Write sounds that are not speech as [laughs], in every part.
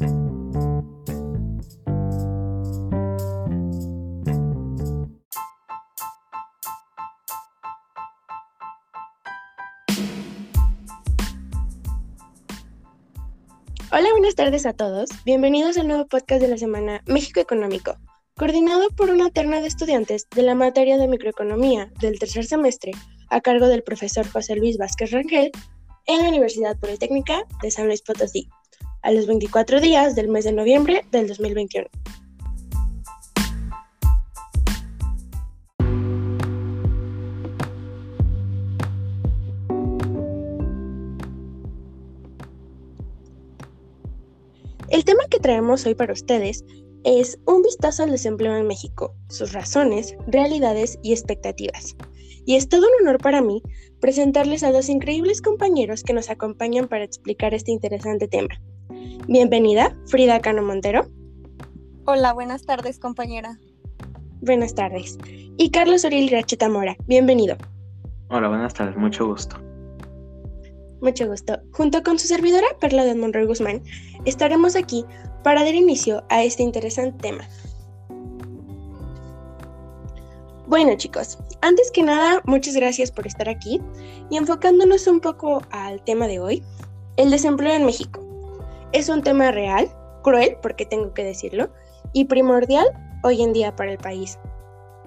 Hola, buenas tardes a todos. Bienvenidos al nuevo podcast de la semana México Económico, coordinado por una terna de estudiantes de la materia de microeconomía del tercer semestre, a cargo del profesor José Luis Vázquez Rangel, en la Universidad Politécnica de San Luis Potosí, a los 24 días del mes de noviembre del 2021. El tema que traemos hoy para ustedes es un vistazo al desempleo en México, sus razones, realidades y expectativas. Y es todo un honor para mí presentarles a dos increíbles compañeros que nos acompañan para explicar este interesante tema. Bienvenida, Frida Cano Montero. Hola, buenas tardes, compañera. Buenas tardes. Y Carlos Oriel Racheta Mora, bienvenido. Hola, buenas tardes, mucho gusto. Mucho gusto. Junto con su servidora Perla de Monroy Guzmán, estaremos aquí para dar inicio a este interesante tema. Bueno chicos, antes que nada, muchas gracias por estar aquí y enfocándonos un poco al tema de hoy, el desempleo en México. Es un tema real, cruel, porque tengo que decirlo, y primordial hoy en día para el país.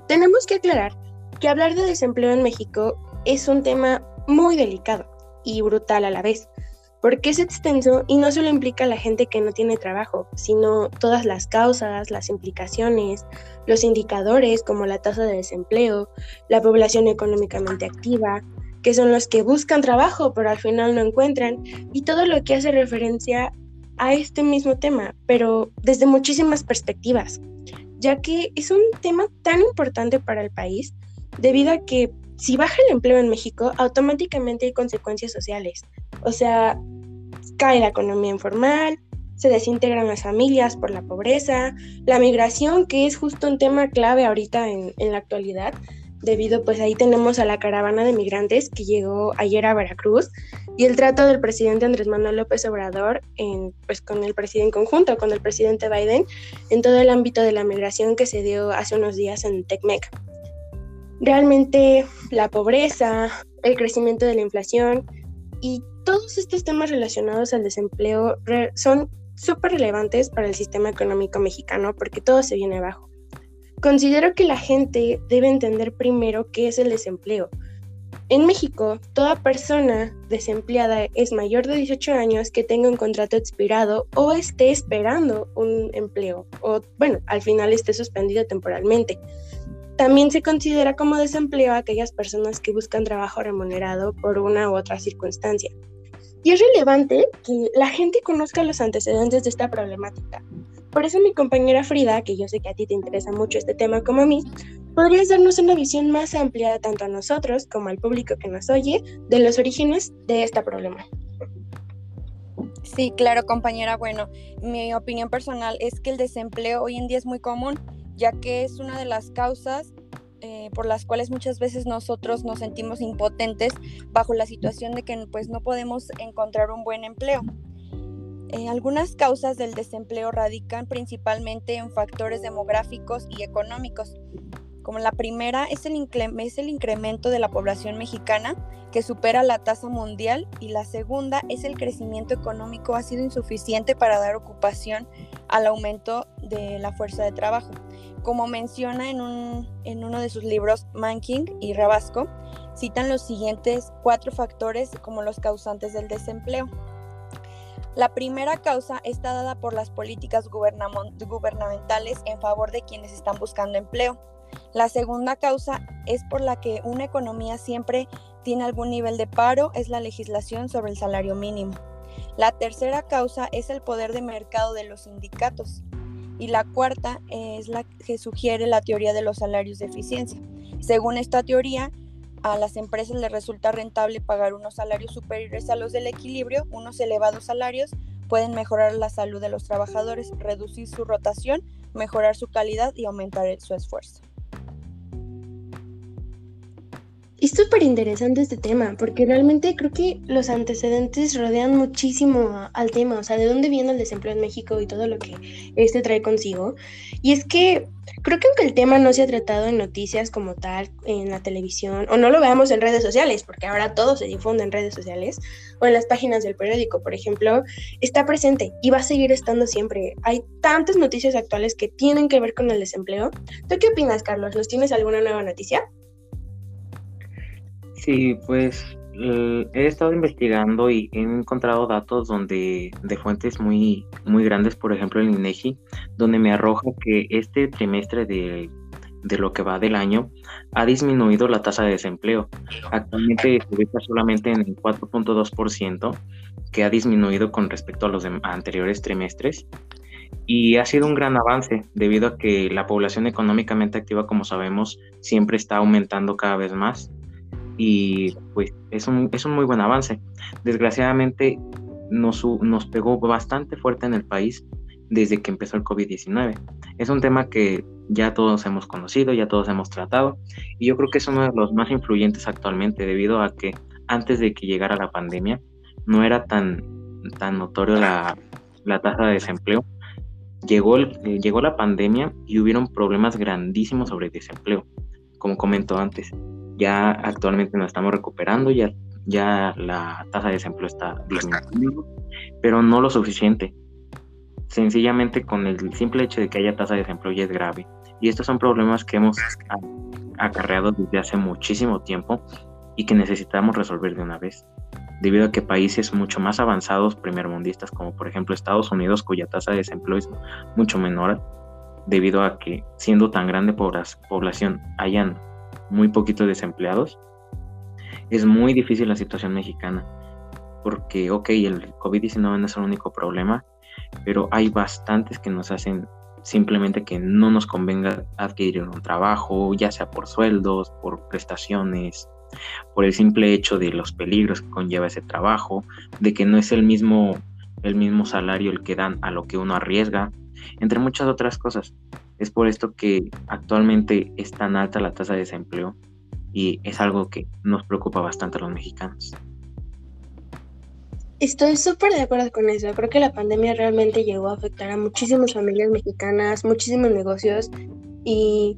Tenemos que aclarar que hablar de desempleo en México es un tema muy delicado y brutal a la vez, porque es extenso y no solo implica a la gente que no tiene trabajo, sino todas las causas, las implicaciones, los indicadores como la tasa de desempleo, la población económicamente activa, que son los que buscan trabajo pero al final no encuentran, y todo lo que hace referencia a este mismo tema, pero desde muchísimas perspectivas, ya que es un tema tan importante para el país debido a que si baja el empleo en México, automáticamente hay consecuencias sociales. O sea, cae la economía informal, se desintegran las familias por la pobreza, la migración, que es justo un tema clave ahorita en, la actualidad, debido pues ahí tenemos a la caravana de migrantes que llegó ayer a Veracruz y el trato del presidente Andrés Manuel López Obrador en, pues con el presidente conjunto, con el presidente Biden, en todo el ámbito de la migración que se dio hace unos días en Tecmec. Realmente la pobreza, el crecimiento de la inflación y todos estos temas relacionados al desempleo son súper relevantes para el sistema económico mexicano porque todo se viene abajo. Considero que la gente debe entender primero qué es el desempleo. En México, toda persona desempleada es mayor de 18 años que tenga un contrato expirado o esté esperando un empleo o, bueno, al final esté suspendido temporalmente. También se considera como desempleo a aquellas personas que buscan trabajo remunerado por una u otra circunstancia. Y es relevante que la gente conozca los antecedentes de esta problemática. Por eso mi compañera Frida, que yo sé que a ti te interesa mucho este tema como a mí, podrías darnos una visión más amplia tanto a nosotros como al público que nos oye de los orígenes de esta problema. Sí, claro, compañera. Bueno, mi opinión personal es que el desempleo hoy en día es muy común ya que es una de las causas eh, por las cuales muchas veces nosotros nos sentimos impotentes bajo la situación de que pues no podemos encontrar un buen empleo. Eh, algunas causas del desempleo radican principalmente en factores demográficos y económicos, como la primera es el, es el incremento de la población mexicana que supera la tasa mundial y la segunda es el crecimiento económico ha sido insuficiente para dar ocupación al aumento de la fuerza de trabajo. Como menciona en, un, en uno de sus libros Manking y Rabasco, citan los siguientes cuatro factores como los causantes del desempleo. La primera causa está dada por las políticas gubernamentales en favor de quienes están buscando empleo. La segunda causa es por la que una economía siempre tiene algún nivel de paro, es la legislación sobre el salario mínimo. La tercera causa es el poder de mercado de los sindicatos. Y la cuarta es la que sugiere la teoría de los salarios de eficiencia. Según esta teoría, a las empresas les resulta rentable pagar unos salarios superiores a los del equilibrio, unos elevados salarios pueden mejorar la salud de los trabajadores, reducir su rotación, mejorar su calidad y aumentar su esfuerzo. Súper interesante este tema, porque realmente creo que los antecedentes rodean muchísimo al tema, o sea, de dónde viene el desempleo en México y todo lo que este trae consigo. Y es que creo que aunque el tema no se ha tratado en noticias como tal, en la televisión, o no lo veamos en redes sociales, porque ahora todo se difunde en redes sociales, o en las páginas del periódico, por ejemplo, está presente y va a seguir estando siempre. Hay tantas noticias actuales que tienen que ver con el desempleo. ¿Tú qué opinas, Carlos? ¿Nos tienes alguna nueva noticia? Sí, pues he estado investigando y he encontrado datos donde de fuentes muy muy grandes, por ejemplo el INEGI, donde me arroja que este trimestre de, de lo que va del año ha disminuido la tasa de desempleo. Actualmente se ubica solamente en el 4.2%, que ha disminuido con respecto a los anteriores trimestres. Y ha sido un gran avance debido a que la población económicamente activa, como sabemos, siempre está aumentando cada vez más y pues es un, es un muy buen avance. Desgraciadamente nos, nos pegó bastante fuerte en el país desde que empezó el COVID-19. Es un tema que ya todos hemos conocido, ya todos hemos tratado y yo creo que es uno de los más influyentes actualmente debido a que antes de que llegara la pandemia no era tan, tan notorio la, la tasa de desempleo. Llegó, llegó la pandemia y hubieron problemas grandísimos sobre el desempleo, como comentó antes ya actualmente nos estamos recuperando, ya, ya la tasa de desempleo está disminuyendo, pero no lo suficiente. Sencillamente con el simple hecho de que haya tasa de desempleo ya es grave. Y estos son problemas que hemos acarreado desde hace muchísimo tiempo y que necesitamos resolver de una vez. Debido a que países mucho más avanzados, primermundistas, como por ejemplo Estados Unidos, cuya tasa de desempleo es mucho menor, debido a que siendo tan grande población hayan muy poquitos desempleados, es muy difícil la situación mexicana. Porque, ok, el COVID-19 no es el único problema, pero hay bastantes que nos hacen simplemente que no nos convenga adquirir un trabajo, ya sea por sueldos, por prestaciones, por el simple hecho de los peligros que conlleva ese trabajo, de que no es el mismo, el mismo salario el que dan a lo que uno arriesga, entre muchas otras cosas. Es por esto que actualmente es tan alta la tasa de desempleo y es algo que nos preocupa bastante a los mexicanos. Estoy súper de acuerdo con eso. Creo que la pandemia realmente llegó a afectar a muchísimas familias mexicanas, muchísimos negocios y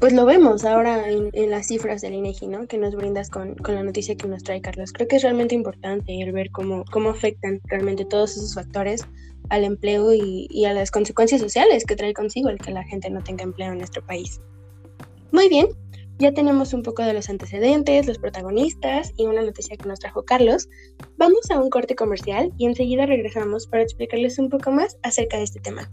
pues lo vemos ahora en, las cifras del INEGI, ¿no? Que nos brindas con, con, la noticia que nos trae Carlos. Creo que es realmente importante el ver cómo, cómo afectan realmente todos esos factores al empleo y, a las consecuencias sociales que trae consigo el que la gente no tenga empleo en nuestro país. Muy bien, ya tenemos un poco de los antecedentes, los protagonistas y una noticia que nos trajo Carlos. Vamos a un corte comercial y enseguida regresamos para explicarles un poco más acerca de este tema.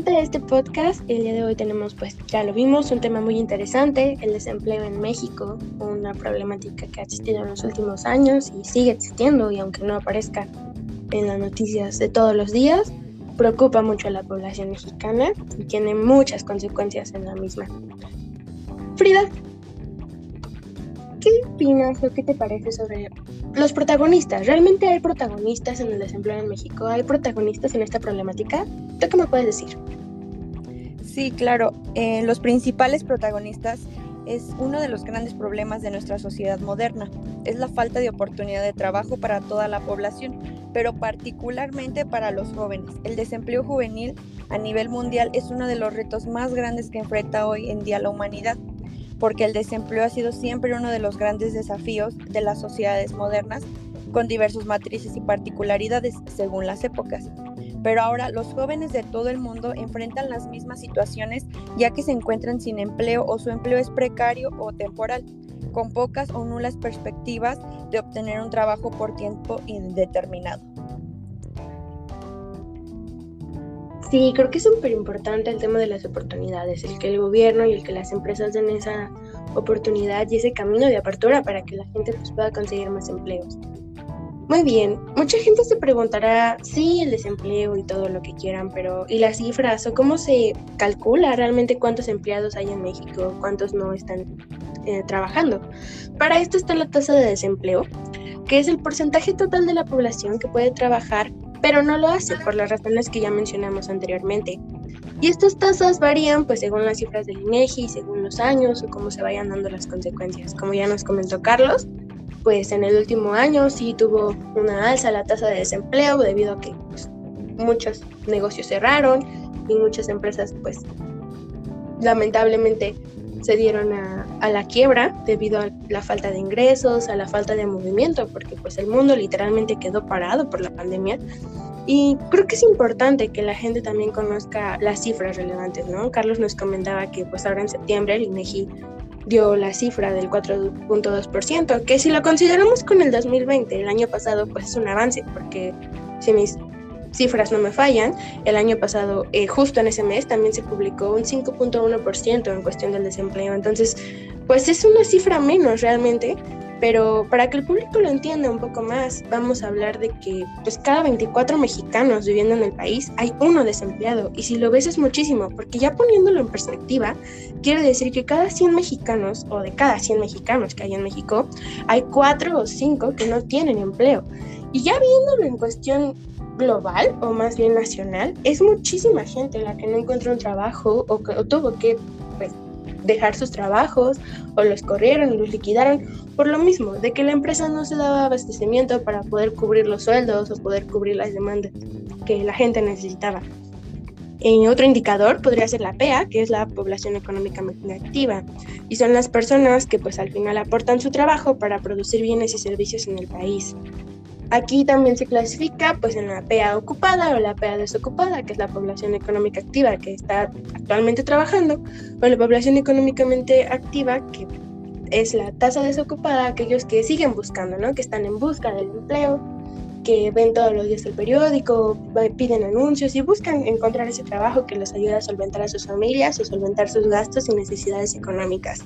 Nuevamente a este podcast. El día de hoy tenemos, pues ya lo vimos, un tema muy interesante, el desempleo en México, una problemática que ha existido en los últimos años y sigue existiendo y aunque no aparezca en las noticias de todos los días, preocupa mucho a la población mexicana y tiene muchas consecuencias en la misma. Frida, ¿qué opinas o qué te parece sobre los protagonistas? ¿Realmente hay protagonistas en el desempleo en México? ¿Hay protagonistas en esta problemática? ¿Tú qué me puedes decir? Sí, claro. Eh, los principales protagonistas es uno de los grandes problemas de nuestra sociedad moderna. Es la falta de oportunidad de trabajo para toda la población, pero particularmente para los jóvenes. El desempleo juvenil a nivel mundial es uno de los retos más grandes que enfrenta hoy en día la humanidad porque el desempleo ha sido siempre uno de los grandes desafíos de las sociedades modernas, con diversos matrices y particularidades según las épocas. Pero ahora los jóvenes de todo el mundo enfrentan las mismas situaciones ya que se encuentran sin empleo o su empleo es precario o temporal, con pocas o nulas perspectivas de obtener un trabajo por tiempo indeterminado. Sí, creo que es súper importante el tema de las oportunidades, el que el gobierno y el que las empresas den esa oportunidad y ese camino de apertura para que la gente pues, pueda conseguir más empleos. Muy bien, mucha gente se preguntará, sí, el desempleo y todo lo que quieran, pero ¿y las cifras o cómo se calcula realmente cuántos empleados hay en México, cuántos no están eh, trabajando? Para esto está la tasa de desempleo, que es el porcentaje total de la población que puede trabajar, pero no lo hace por las razones que ya mencionamos anteriormente. Y estas tasas varían pues según las cifras del INEGI, según los años o cómo se vayan dando las consecuencias. Como ya nos comentó Carlos, pues en el último año sí tuvo una alza la tasa de desempleo debido a que pues, muchos negocios cerraron y muchas empresas pues lamentablemente se dieron a, a, la quiebra debido a la falta de ingresos, a la falta de movimiento, porque pues el mundo literalmente quedó parado por la pandemia. Y creo que es importante que la gente también conozca las cifras relevantes, ¿no? Carlos nos comentaba que pues ahora en septiembre el INEGI dio la cifra del 4.2%, que si lo consideramos con el 2020, el año pasado, pues es un avance, porque si mis cifras no me fallan, el año pasado, eh, justo en ese mes, también se publicó un 5.1% en cuestión del desempleo. Entonces, pues es una cifra menos realmente, pero para que el público lo entienda un poco más, vamos a hablar de que pues cada 24 mexicanos viviendo en el país hay uno desempleado y si lo ves es muchísimo, porque ya poniéndolo en perspectiva, quiere decir que cada 100 mexicanos o de cada 100 mexicanos que hay en México, hay 4 o 5 que no tienen empleo. Y ya viéndolo en cuestión global o más bien nacional, es muchísima gente la que no encuentra un trabajo o, tuvo que pues, dejar sus trabajos o los corrieron, los liquidaron, por lo mismo, de que la empresa no se daba abastecimiento para poder cubrir los sueldos o poder cubrir las demandas que la gente necesitaba. En otro indicador podría ser la PEA, que es la población económicamente activa, y son las personas que pues al final aportan su trabajo para producir bienes y servicios en el país. Aquí también se clasifica pues en la PA ocupada o la PA desocupada, que es la población económica activa que está actualmente trabajando, o la población económicamente activa que es la tasa desocupada, aquellos que siguen buscando, ¿no? que están en busca del empleo, que ven todos los días el periódico, piden anuncios y buscan encontrar ese trabajo que les ayude a solventar a sus familias o solventar sus gastos y necesidades económicas.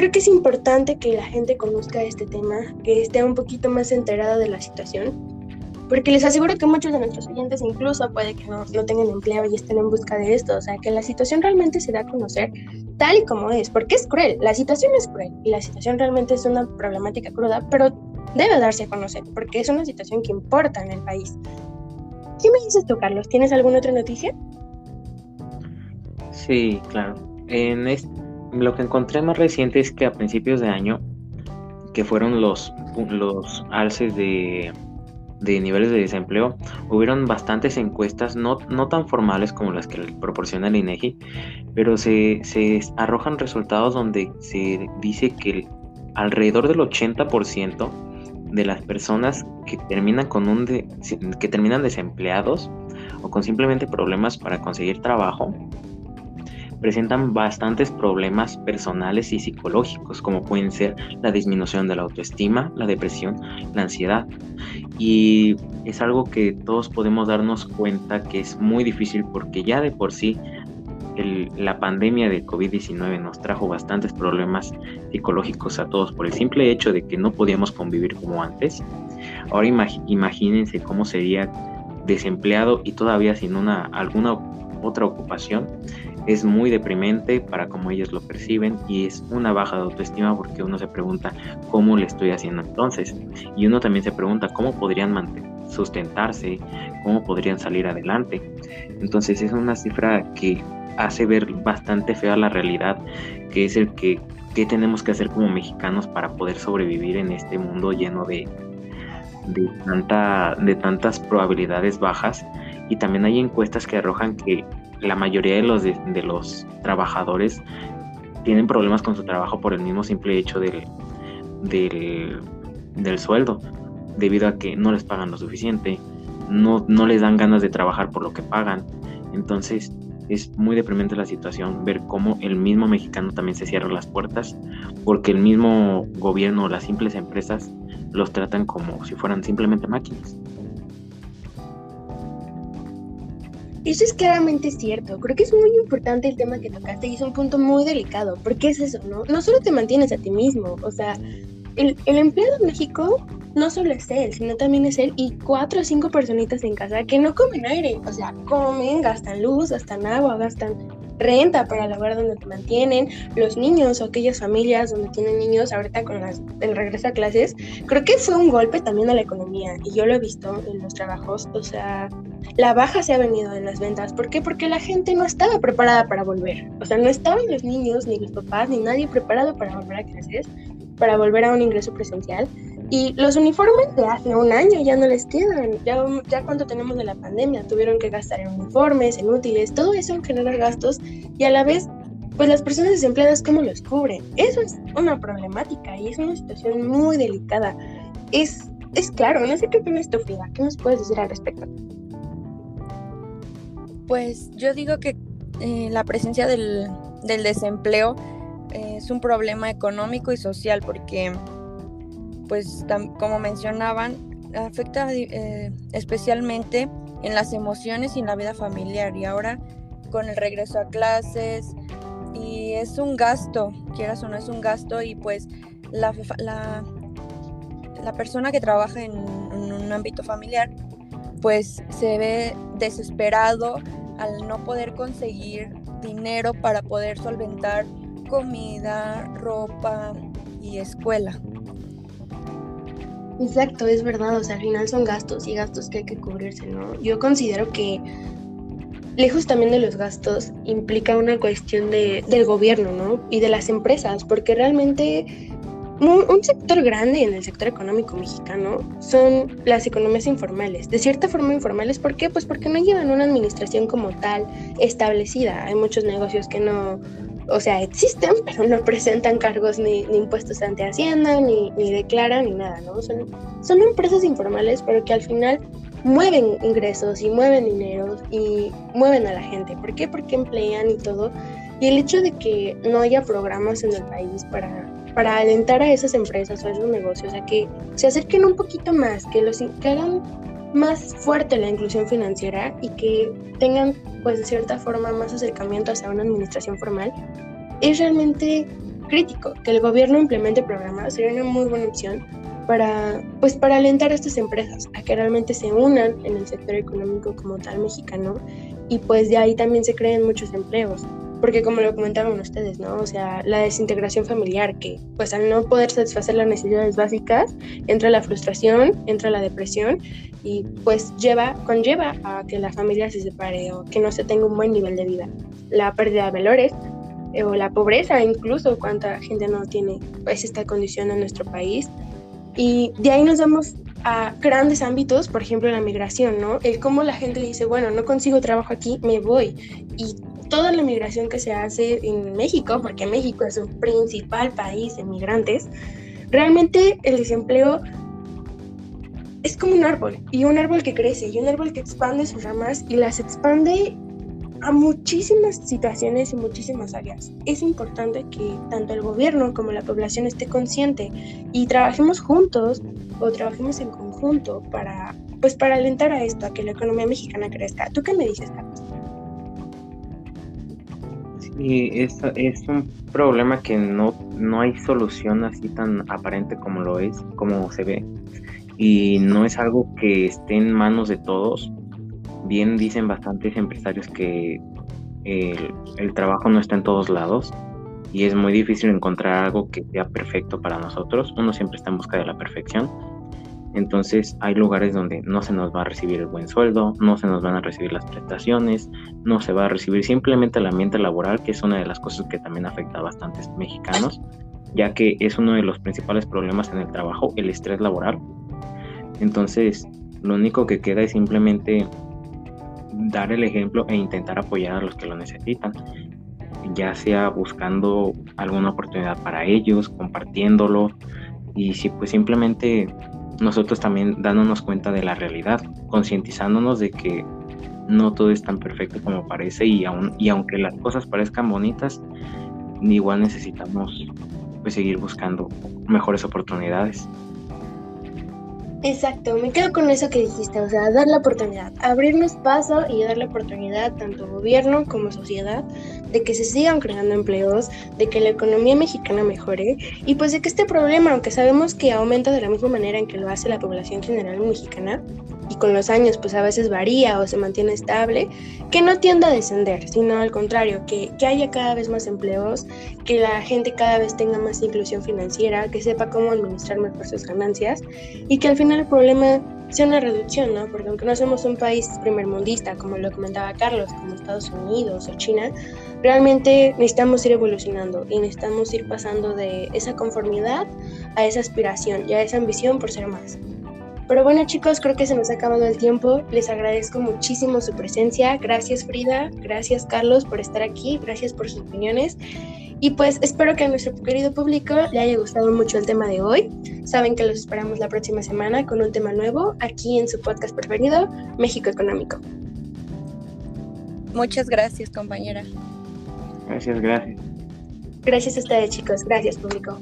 Creo que es importante que la gente conozca este tema, que esté un poquito más enterada de la situación, porque les aseguro que muchos de nuestros oyentes incluso puede que no, no, tengan empleo y estén en busca de esto, o sea, que la situación realmente se da a conocer tal y como es, porque es cruel, la situación es cruel y la situación realmente es una problemática cruda, pero debe darse a conocer, porque es una situación que importa en el país. ¿Qué me dices tú, Carlos? ¿Tienes alguna otra noticia? Sí, claro. En este lo que encontré más reciente es que a principios de año, que fueron los, los alces de, niveles de desempleo, hubieron bastantes encuestas, no, no tan formales como las que proporciona el INEGI, pero se, se arrojan resultados donde se dice que alrededor del 80% de las personas que terminan con un que terminan desempleados o con simplemente problemas para conseguir trabajo presentan bastantes problemas personales y psicológicos, como pueden ser la disminución de la autoestima, la depresión, la ansiedad. Y es algo que todos podemos darnos cuenta que es muy difícil porque ya de por sí la pandemia de COVID-19 nos trajo bastantes problemas psicológicos a todos por el simple hecho de que no podíamos convivir como antes. Ahora imagínense cómo sería desempleado y todavía sin una alguna otra ocupación es muy deprimente para como ellos lo perciben y es una baja de autoestima porque uno se pregunta cómo le estoy haciendo entonces y uno también se pregunta cómo podrían sustentarse, cómo podrían salir adelante. Entonces es una cifra que hace ver bastante fea la realidad, que es el que qué tenemos que hacer como mexicanos para poder sobrevivir en este mundo lleno de, de, tanta, de tantas probabilidades bajas. Y también hay encuestas que arrojan que la mayoría de los, de, los trabajadores tienen problemas con su trabajo por el mismo simple hecho del, del, sueldo, debido a que no les pagan lo suficiente, no, no les dan ganas de trabajar por lo que pagan. Entonces es muy deprimente la situación ver cómo el mismo mexicano también se cierra las puertas porque el mismo gobierno o las simples empresas los tratan como si fueran simplemente máquinas. Eso es claramente cierto. Creo que es muy importante el tema que tocaste y es un punto muy delicado. Porque es eso, ¿no? No solo te mantienes a ti mismo, o sea, el, el empleado en México no solo es él, sino también es él y cuatro o cinco personitas en casa que no comen aire, o sea, comen, gastan luz, gastan agua, gastan renta para el lugar donde te mantienen, los niños o aquellas familias donde tienen niños ahorita con las, el regreso a clases, creo que fue un golpe también a la economía y yo lo he visto en los trabajos, o sea, la baja se ha venido en las ventas, ¿por qué? Porque la gente no estaba preparada para volver, o sea, no estaban los niños, ni los papás, ni nadie preparado para volver a clases, para volver a un ingreso presencial y los uniformes de hace un año ya no les quedan. Ya, ya cuando tenemos de la pandemia tuvieron que gastar en uniformes, en útiles, todo eso genera gastos y a la vez, pues las personas desempleadas, ¿cómo los cubren? Eso es una problemática y es una situación muy delicada. Es, es claro, no sé qué opinas tú, Frida. ¿Qué nos puedes decir al respecto? Pues yo digo que eh, la presencia del, del desempleo es un problema económico y social porque pues como mencionaban, afecta eh, especialmente en las emociones y en la vida familiar. Y ahora con el regreso a clases y es un gasto, quieras o no es un gasto y pues la, la, la persona que trabaja en, en un ámbito familiar pues se ve desesperado al no poder conseguir dinero para poder solventar comida, ropa y escuela. Exacto, es verdad, o sea, al final son gastos y gastos que hay que cubrirse, ¿no? Yo considero que lejos también de los gastos implica una cuestión de, del gobierno, ¿no? Y de las empresas, porque realmente un, un, sector grande en el sector económico mexicano son las economías informales. De cierta forma informales, ¿por qué? Pues porque no llevan una administración como tal establecida. Hay muchos negocios que no, o sea, existen, [laughs] pero no presentan cargos ni, impuestos ante Hacienda, ni, declaran, ni nada, ¿no? Son, son empresas informales, pero que al final mueven ingresos y mueven dinero y mueven a la gente. ¿Por qué? Porque emplean y todo. Y el hecho de que no haya programas en el país para, para alentar a esas empresas o a esos negocios a que se acerquen un poquito más, que, los, que hagan más fuerte la inclusión financiera y que tengan pues de cierta forma más acercamiento hacia una administración formal, es realmente crítico. Que el gobierno implemente programas, sería una muy buena opción para, pues, para alentar a estas empresas a que realmente se unan en el sector económico como tal mexicano y pues de ahí también se creen muchos empleos porque como lo comentaban ustedes, ¿no? O sea, la desintegración familiar, que pues al no poder satisfacer las necesidades básicas, entra la frustración, entra la depresión y pues lleva, conlleva a que la familia se separe o que no se tenga un buen nivel de vida. La pérdida de valores eh, o la pobreza, incluso cuánta gente no tiene pues esta condición en nuestro país. Y de ahí nos damos a grandes ámbitos, por ejemplo la migración, ¿no? El cómo la gente dice, bueno, no consigo trabajo aquí, me voy. Y toda la migración que se hace en México, porque México es un principal país de migrantes, realmente el desempleo es como un árbol, y un árbol que crece, y un árbol que expande sus ramas y las expande a muchísimas situaciones y muchísimas áreas. Es importante que tanto el gobierno como la población esté consciente y trabajemos juntos o trabajemos en conjunto para, pues, para alentar a esto, a que la economía mexicana crezca. ¿Tú qué me dices, Carlos? Y es, es un problema que no, no hay solución así tan aparente como lo es, como se ve. Y no es algo que esté en manos de todos. Bien dicen bastantes empresarios que el, trabajo no está en todos lados y es muy difícil encontrar algo que sea perfecto para nosotros. Uno siempre está en busca de la perfección entonces hay lugares donde no se nos va a recibir el buen sueldo, no se nos van a recibir las prestaciones, no se va a recibir simplemente el ambiente laboral, que es una de las cosas que también afecta a bastantes mexicanos, ya que es uno de los principales problemas en el trabajo, el estrés laboral. Entonces, lo único que queda es simplemente dar el ejemplo e intentar apoyar a los que lo necesitan, ya sea buscando alguna oportunidad para ellos, compartiéndolo, y si pues simplemente nosotros también dándonos cuenta de la realidad, concientizándonos de que no todo es tan perfecto como parece y, aun, y aunque las cosas parezcan bonitas, igual necesitamos pues, seguir buscando mejores oportunidades. Exacto, me quedo con eso que dijiste, o sea, dar la oportunidad, abrirnos paso y dar la oportunidad tanto gobierno como sociedad de que se sigan creando empleos, de que la economía mexicana mejore y pues de que este problema, aunque sabemos que aumenta de la misma manera en que lo hace la población general mexicana con los años pues a veces varía o se mantiene estable, que no tienda a descender, sino al contrario, que, que haya cada vez más empleos, que la gente cada vez tenga más inclusión financiera, que sepa cómo administrar mejor sus ganancias y que al final el problema sea una reducción, ¿no? Porque aunque no somos un país primermundista, como lo comentaba Carlos, como Estados Unidos o China, realmente necesitamos ir evolucionando y necesitamos ir pasando de esa conformidad a esa aspiración y a esa ambición por ser más. Pero bueno chicos, creo que se nos ha acabado el tiempo. Les agradezco muchísimo su presencia. Gracias Frida, gracias Carlos por estar aquí, gracias por sus opiniones. Y pues espero que a nuestro querido público le haya gustado mucho el tema de hoy. Saben que los esperamos la próxima semana con un tema nuevo aquí en su podcast preferido, México Económico. Muchas gracias, compañera. Gracias, gracias. Gracias a ustedes, chicos. Gracias, público.